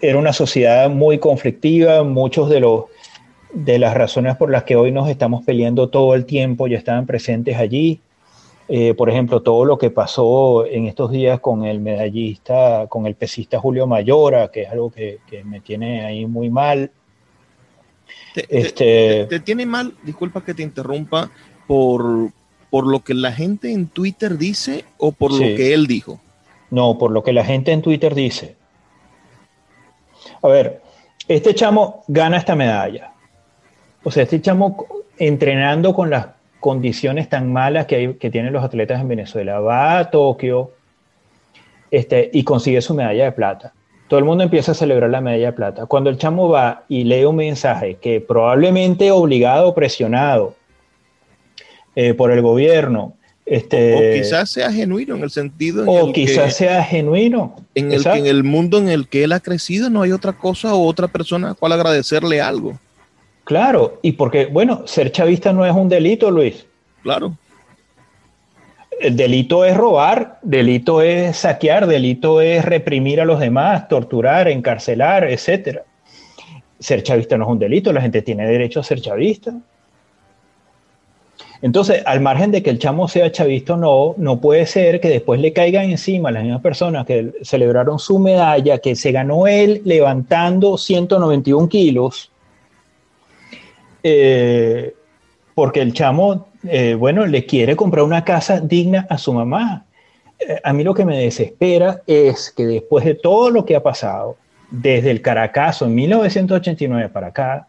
era una sociedad muy conflictiva, muchos de los de las razones por las que hoy nos estamos peleando todo el tiempo ya estaban presentes allí. Eh, por ejemplo, todo lo que pasó en estos días con el medallista, con el pesista Julio Mayora, que es algo que, me tiene ahí muy mal. Te, este, te, tiene mal, disculpa que te interrumpa, por, por lo que la gente en Twitter dice o por lo que él dijo. No, por lo que la gente en Twitter dice. A ver, este chamo gana esta medalla. O sea, este chamo entrenando con las condiciones tan malas que, hay, que tienen los atletas en Venezuela. Va a Tokio este, y consigue su medalla de plata. Todo el mundo empieza a celebrar la medalla de plata. Cuando el chamo va y lee un mensaje que probablemente obligado o presionado eh, por el gobierno, este, o, quizás sea genuino en el sentido. o quizás sea genuino. En el, en el mundo en el que él ha crecido no hay otra cosa o otra persona a cual agradecerle algo. Claro, y porque, bueno, ser chavista no es un delito, Luis. Claro. El delito es robar, delito es saquear, delito es reprimir a los demás, torturar, encarcelar, etc. Ser chavista no es un delito, la gente tiene derecho a ser chavista. Entonces, al margen de que el chamo sea chavista o no, no puede ser que después le caigan encima a las mismas personas que celebraron su medalla, que se ganó él levantando 191 kilos, eh, porque el chamo, eh, bueno, le quiere comprar una casa digna a su mamá. Eh, a mí lo que me desespera es que después de todo lo que ha pasado, desde el Caracazo en 1989 para acá,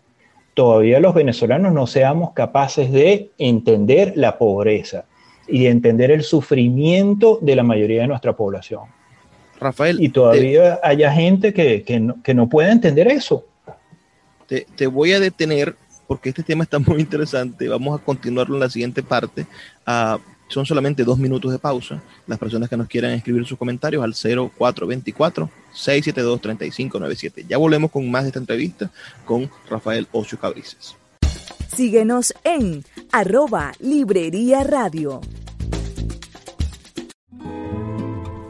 todavía los venezolanos no seamos capaces de entender la pobreza y de entender el sufrimiento de la mayoría de nuestra población. Rafael. Y todavía haya gente que, que, no, puede entender eso. te, voy a detener porque este tema está muy interesante. Vamos a continuarlo en la siguiente parte. Uh, son solamente dos minutos de pausa. Las personas que nos quieran escribir sus comentarios al 0424-672-3597. Ya volvemos con más de esta entrevista con Rafael Ocho Cabrices. Síguenos en arroba Librería Radio.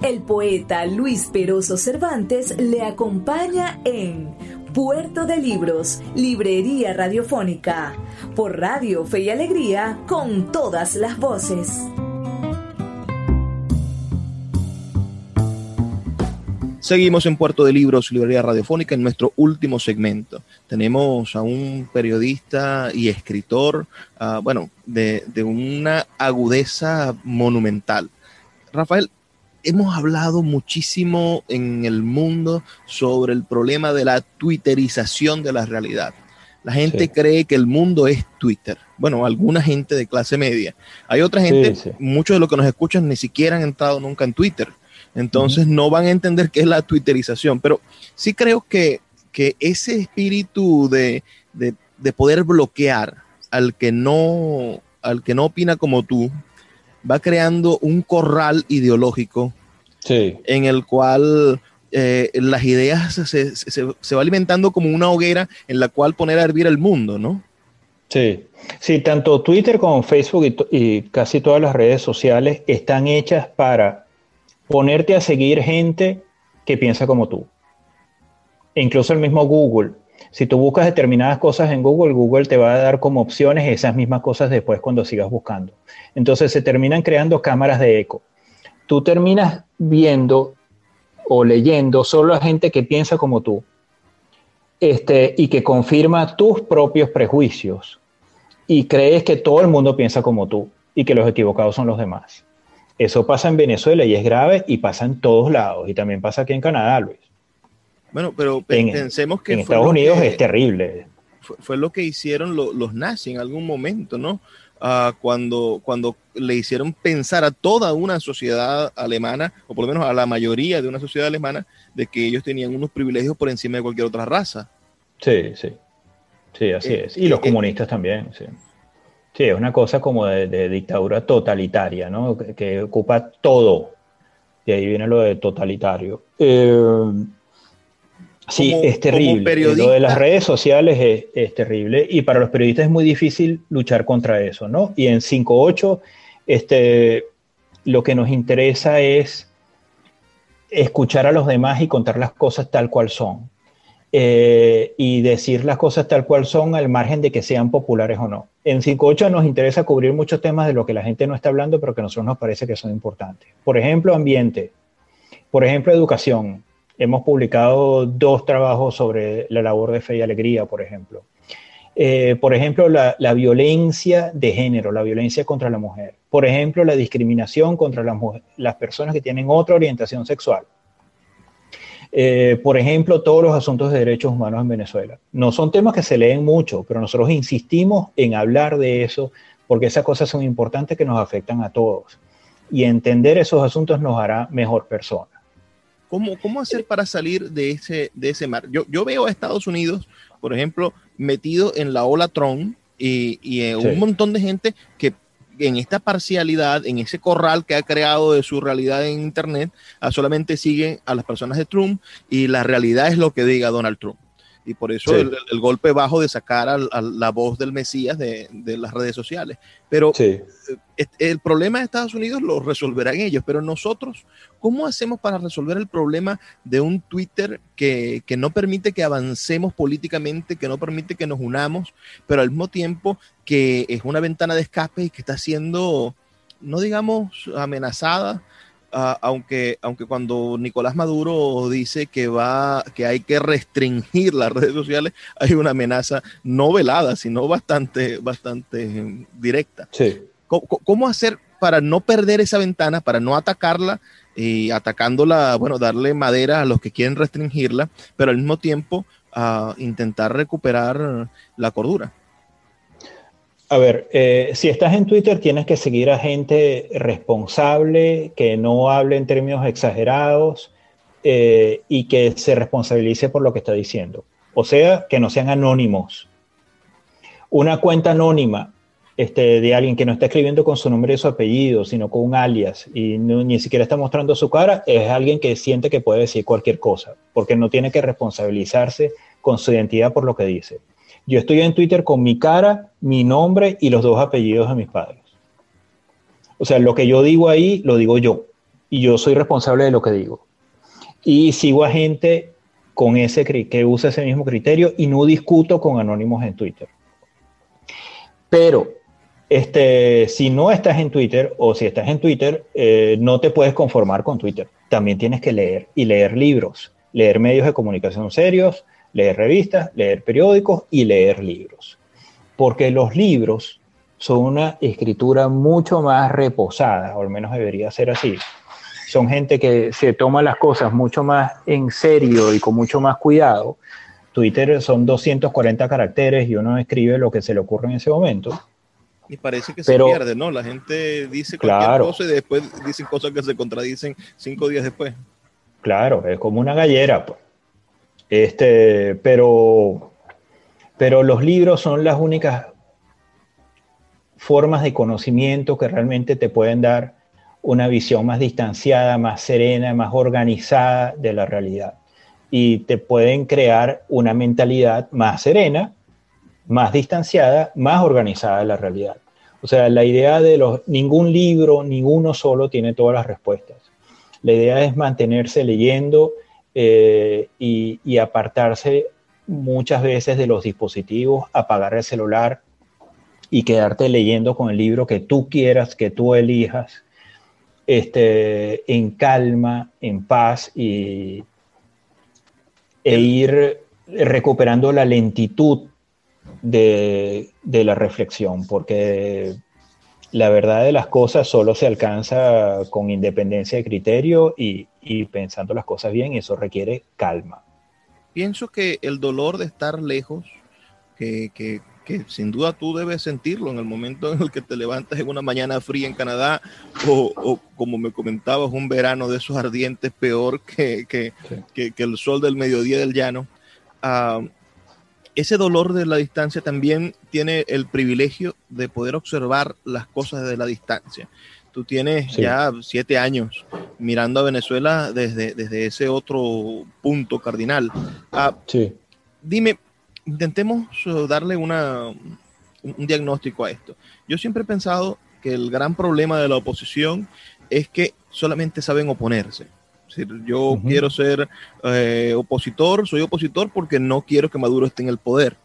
El poeta Luis Peroso Cervantes le acompaña en Puerto de Libros, Librería Radiofónica, por Radio Fe y Alegría, con todas las voces. Seguimos en Puerto de Libros, Librería Radiofónica, en nuestro último segmento. Tenemos a un periodista y escritor, uh, bueno, de, de una agudeza monumental. Rafael, hemos hablado muchísimo en el mundo sobre el problema de la twitterización de la realidad. La gente sí. cree que el mundo es Twitter. Bueno, alguna gente de clase media. Hay otra gente, sí, sí. muchos de los que nos escuchan ni siquiera han entrado nunca en Twitter. Entonces uh -huh. no van a entender qué es la twitterización. Pero sí creo que, que ese espíritu de, de, de poder bloquear al que no al que no opina como tú, va creando un corral ideológico sí. en el cual eh, las ideas se, se, se, va alimentando como una hoguera en la cual poner a hervir el mundo, ¿no? Sí, sí, tanto Twitter como Facebook y, y casi todas las redes sociales están hechas para ponerte a seguir gente que piensa como tú. E incluso el mismo Google si tú buscas determinadas cosas en Google, Google te va a dar como opciones esas mismas cosas después cuando sigas buscando. Entonces se terminan creando cámaras de eco. Tú terminas viendo o leyendo solo a gente que piensa como tú este, y que confirma tus propios prejuicios y crees que todo el mundo piensa como tú y que los equivocados son los demás. Eso pasa en Venezuela y es grave y pasa en todos lados y también pasa aquí en Canadá, Luis. Bueno, pero en, pensemos que... En Estados Unidos que, es terrible. Fue, fue, lo que hicieron lo, los nazis en algún momento, ¿no? Uh, cuando, cuando le hicieron pensar a toda una sociedad alemana, o por lo menos a la mayoría de una sociedad alemana, de que ellos tenían unos privilegios por encima de cualquier otra raza. Sí, sí. Sí, así eh, es. Y los eh, comunistas eh, también, sí. Sí, es una cosa como de, de dictadura totalitaria, ¿no? Que, que, ocupa todo. Y ahí viene lo de totalitario. Eh, Sí, como, es terrible. Lo de las redes sociales es, es, terrible y para los periodistas es muy difícil luchar contra eso, ¿no? Y en 5.8, este, lo que nos interesa es escuchar a los demás y contar las cosas tal cual son. Eh, y decir las cosas tal cual son al margen de que sean populares o no. En 5.8 nos interesa cubrir muchos temas de lo que la gente no está hablando, pero que a nosotros nos parece que son importantes. Por ejemplo, ambiente. Por ejemplo, educación Hemos publicado dos trabajos sobre la labor de fe y alegría, por ejemplo. Eh, por ejemplo, la, violencia de género, la violencia contra la mujer. Por ejemplo, la discriminación contra las, las personas que tienen otra orientación sexual. Eh, por ejemplo, todos los asuntos de derechos humanos en Venezuela. No son temas que se leen mucho, pero nosotros insistimos en hablar de eso porque esas cosas son importantes que nos afectan a todos. Y entender esos asuntos nos hará mejor personas. ¿Cómo, ¿Cómo hacer para salir de ese, de ese mar? Yo, yo veo a Estados Unidos, por ejemplo, metido en la ola Trump y, y eh, sí. un montón de gente que en esta parcialidad, en ese corral que ha creado de su realidad en Internet, solamente siguen a las personas de Trump y la realidad es lo que diga Donald Trump y por eso sí. el, el, golpe bajo de sacar a, a la voz del Mesías de, de las redes sociales. Pero sí. Eh, el problema de Estados Unidos lo resolverán ellos, pero nosotros, ¿cómo hacemos para resolver el problema de un Twitter que, que no permite que avancemos políticamente, que no permite que nos unamos, pero al mismo tiempo que es una ventana de escape y que está siendo, no digamos, amenazada, Uh, aunque, aunque cuando Nicolás Maduro dice que va, que hay que restringir las redes sociales, hay una amenaza no velada, sino bastante, bastante directa. Sí. ¿Cómo, ¿Cómo, hacer para no perder esa ventana, para no atacarla y atacándola, bueno, darle madera a los que quieren restringirla, pero al mismo tiempo uh, intentar recuperar la cordura? A ver, eh, si estás en Twitter tienes que seguir a gente responsable, que no hable en términos exagerados eh, y que se responsabilice por lo que está diciendo. O sea, que no sean anónimos. una cuenta anónima este, de alguien que no está escribiendo con su nombre y su apellido, sino con un alias y ni siquiera está mostrando su cara, es alguien que siente que puede decir cualquier cosa, porque no tiene que responsabilizarse con su identidad por lo que dice. Yo estoy en Twitter con mi cara, mi nombre y los dos apellidos de mis padres. O sea, lo que yo digo ahí, lo digo yo. Y yo soy responsable de lo que digo. Y sigo a gente con ese que usa ese mismo criterio y no discuto con anónimos en Twitter. Pero este, si no estás en Twitter o si estás en Twitter, eh, no te puedes conformar con Twitter. También tienes que leer y leer libros, leer medios de comunicación serios, leer revistas, leer periódicos y leer libros. Porque los libros son una escritura mucho más reposada, o al menos debería ser así. Son gente que se toma las cosas mucho más en serio y con mucho más cuidado. Twitter son 240 caracteres y uno escribe lo que se le ocurre en ese momento y parece que se pierde, ¿no? La gente dice cualquier cosa y después dicen cosas que se contradicen cinco días después. Claro, es como una gallera. Pues. Este, pero, pero los libros son las únicas formas de conocimiento que realmente te pueden dar una visión más distanciada, más serena, más organizada de la realidad. Y te pueden crear una mentalidad más serena más distanciada, más organizada de la realidad. O sea, la idea de los, ningún libro, ninguno solo tiene todas las respuestas. La idea es mantenerse leyendo eh, y, apartarse muchas veces de los dispositivos, apagar el celular y quedarte leyendo con el libro que tú quieras, que tú elijas, este, en calma, en paz y, e ir recuperando la lentitud de, la reflexión, porque la verdad de las cosas solo se alcanza con independencia de criterio y, pensando las cosas bien, y eso requiere calma. Pienso que el dolor de estar lejos, que, sin duda tú debes sentirlo en el momento en el que te levantas en una mañana fría en Canadá o, como me comentabas, un verano de esos ardientes peor que, que, el sol del mediodía del llano. Ah, ese dolor de la distancia también tiene el privilegio de poder observar las cosas desde la distancia. Tú tienes ya siete años mirando a Venezuela desde, desde ese otro punto cardinal. Ah, dime, intentemos uh, darle una, un diagnóstico a esto. Yo siempre he pensado que el gran problema de la oposición es que solamente saben oponerse yo quiero ser eh, opositor, soy opositor porque no quiero que Maduro esté en el poder,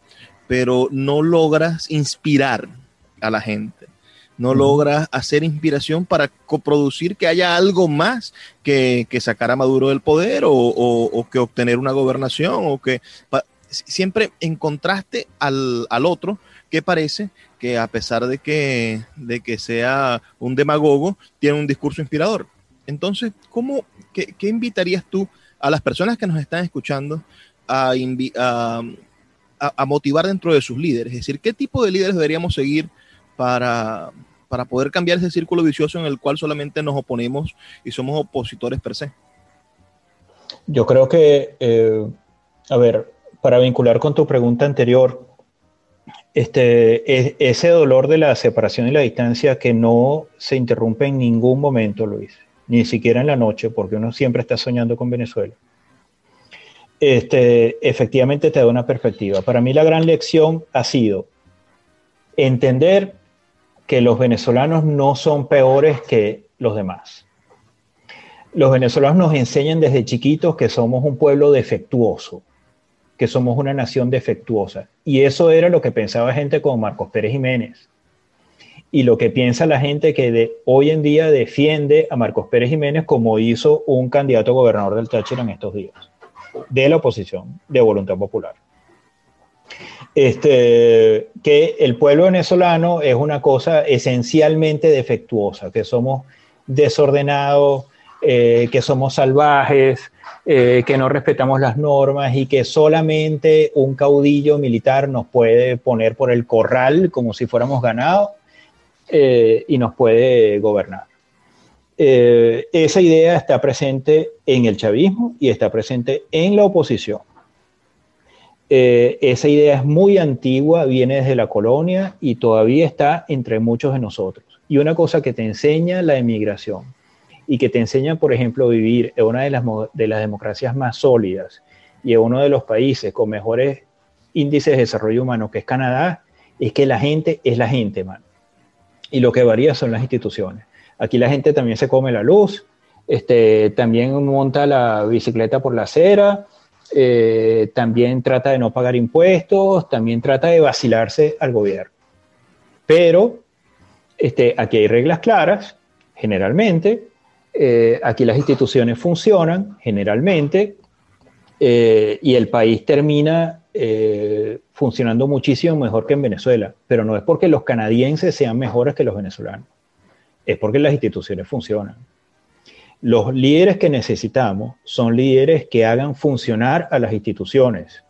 pero no logras inspirar a la gente. No logras hacer inspiración para coproducir que haya algo más que, sacar a Maduro del poder o, que obtener una gobernación o que siempre encontraste al, al otro que parece que a pesar de que, de que sea un demagogo, tiene un discurso inspirador. Entonces, ¿cómo, qué, invitarías tú a las personas que nos están escuchando a, motivar dentro de sus líderes? Es decir, ¿qué tipo de líderes deberíamos seguir para, poder cambiar ese círculo vicioso en el cual solamente nos oponemos y somos opositores per se? Yo creo que, eh, a ver, para vincular con tu pregunta anterior, este, ese dolor de la separación y la distancia que no se interrumpe en ningún momento, Luis, ni siquiera en la noche, porque uno siempre está soñando con Venezuela, este, efectivamente te da una perspectiva. Para mí la gran lección ha sido entender que los venezolanos no son peores que los demás. Los venezolanos nos enseñan desde chiquitos que somos un pueblo defectuoso, que somos una nación defectuosa. Y eso era lo que pensaba gente como Marcos Pérez Jiménez y lo que piensa la gente que de hoy en día defiende a Marcos Pérez Jiménez como hizo un candidato a gobernador del Táchira en estos días, de la oposición de Voluntad Popular. Este, que el pueblo venezolano es una cosa esencialmente defectuosa, que somos desordenados, eh, que somos salvajes, eh, que no respetamos las normas y que solamente un caudillo militar nos puede poner por el corral como si fuéramos ganados eh, y nos puede gobernar. Esa idea está presente en el chavismo y está presente en la oposición. Eh, esa idea es muy antigua, viene desde la colonia y todavía está entre muchos de nosotros. Y una cosa que te enseña la emigración y que te enseña, por ejemplo, vivir en una de las, de las democracias más sólidas y en uno de los países con mejores índices de desarrollo humano, que es Canadá, es que la gente es la gente, man. Y lo que varía son las instituciones. Aquí la gente también se come la luz, este, también monta la bicicleta por la acera, eh, también trata de no pagar impuestos, también trata de vacilarse al gobierno. Pero este, aquí hay reglas claras, generalmente, eh, aquí las instituciones funcionan, generalmente, eh, y el país termina funcionando muchísimo mejor que en Venezuela, pero no es porque los canadienses sean mejores que los venezolanos, es porque las instituciones funcionan. Los líderes que necesitamos son líderes que hagan funcionar a las instituciones.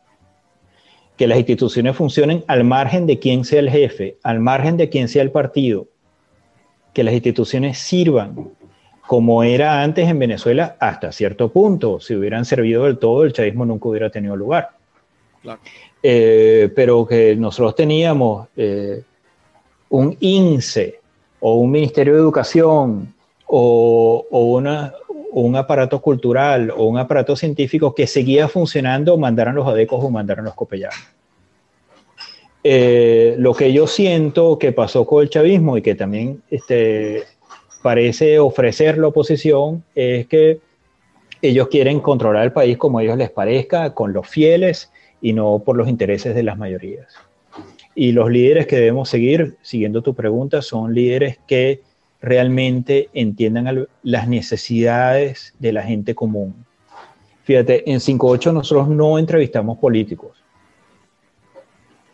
Que las instituciones funcionen al margen de quién sea el jefe, al margen de quién sea el partido. Que las instituciones sirvan como era antes en Venezuela hasta cierto punto. Si hubieran servido del todo, el chavismo nunca hubiera tenido lugar. Eh, pero que nosotros teníamos eh, un INSE o un Ministerio de Educación o, una, un aparato cultural o un aparato científico que seguía funcionando, mandaran los adecos o mandaran los copellanos. Eh, lo que yo siento que pasó con el chavismo y que también este, parece ofrecer la oposición es que ellos quieren controlar el país como ellos les parezca, con los fieles y no por los intereses de las mayorías. Y los líderes que debemos seguir, siguiendo tu pregunta, son líderes que realmente entiendan las necesidades de la gente común. Fíjate, en 58 nosotros no entrevistamos políticos.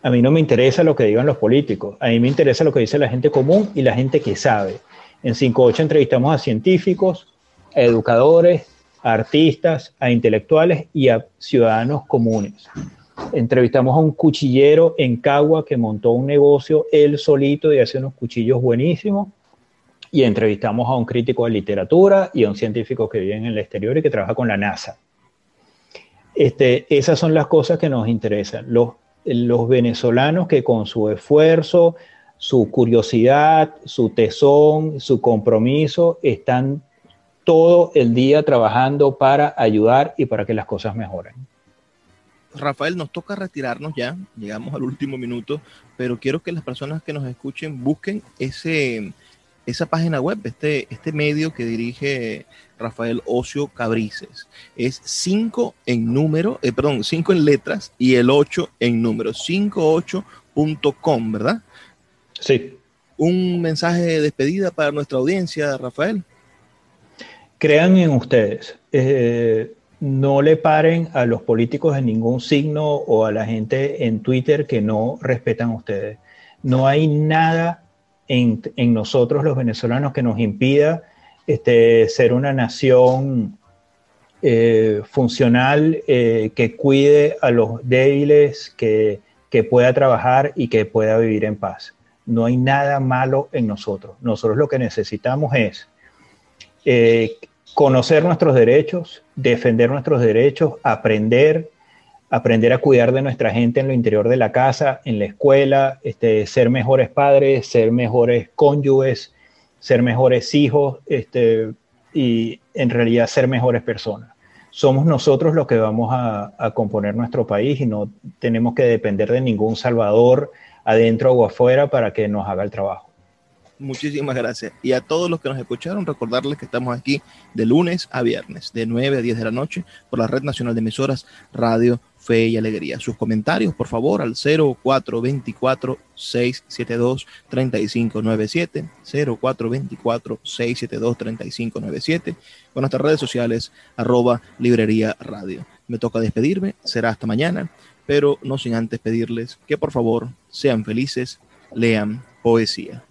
A mí no me interesa lo que digan los políticos, a mí me interesa lo que dice la gente común y la gente que sabe. En 58 entrevistamos a científicos, a educadores, a artistas, a intelectuales y a ciudadanos comunes. Entrevistamos a un cuchillero en Cagua que montó un negocio él solito y hace unos cuchillos buenísimos y entrevistamos a un crítico de literatura y a un científico que vive en el exterior y que trabaja con la NASA. Este, esas son las cosas que nos interesan. Los, los venezolanos que con su esfuerzo, su curiosidad, su tesón, su compromiso, están todo el día trabajando para ayudar y para que las cosas mejoren. Rafael, nos toca retirarnos ya, llegamos al último minuto, pero quiero que las personas que nos escuchen busquen ese, esa página web, este, este medio que dirige Rafael Ocio Cabrices. Es 5 en número, eh, perdón, 5 en letras y el 8 en número, 58.com, ¿verdad? Sí. Un mensaje de despedida para nuestra audiencia, Rafael. Crean en ustedes. Eh, no le paren a los políticos en ningún signo o a la gente en Twitter que no respetan a ustedes. No hay nada en, nosotros los venezolanos que nos impida este, ser una nación eh, funcional eh, que cuide a los débiles, que, pueda trabajar y que pueda vivir en paz. No hay nada malo en nosotros. Nosotros lo que necesitamos es eh, conocer nuestros derechos, defender nuestros derechos, aprender, aprender a cuidar de nuestra gente en lo interior de la casa, en la escuela, este, ser mejores padres, ser mejores cónyuges, ser mejores hijos este, y en realidad ser mejores personas. Somos nosotros los que vamos a, a componer nuestro país y no tenemos que depender de ningún salvador adentro o afuera para que nos haga el trabajo. Muchísimas gracias. Y a todos los que nos escucharon, recordarles que estamos aquí de lunes a viernes, de 9 a 10 de la noche, por la Red Nacional de Emisoras Radio Fe y Alegría. Sus comentarios, por favor, al 0424-672-3597, 0424-672-3597, con nuestras redes sociales, arroba librería radio. Me toca despedirme, será hasta mañana, pero no sin antes pedirles que por favor sean felices, lean poesía.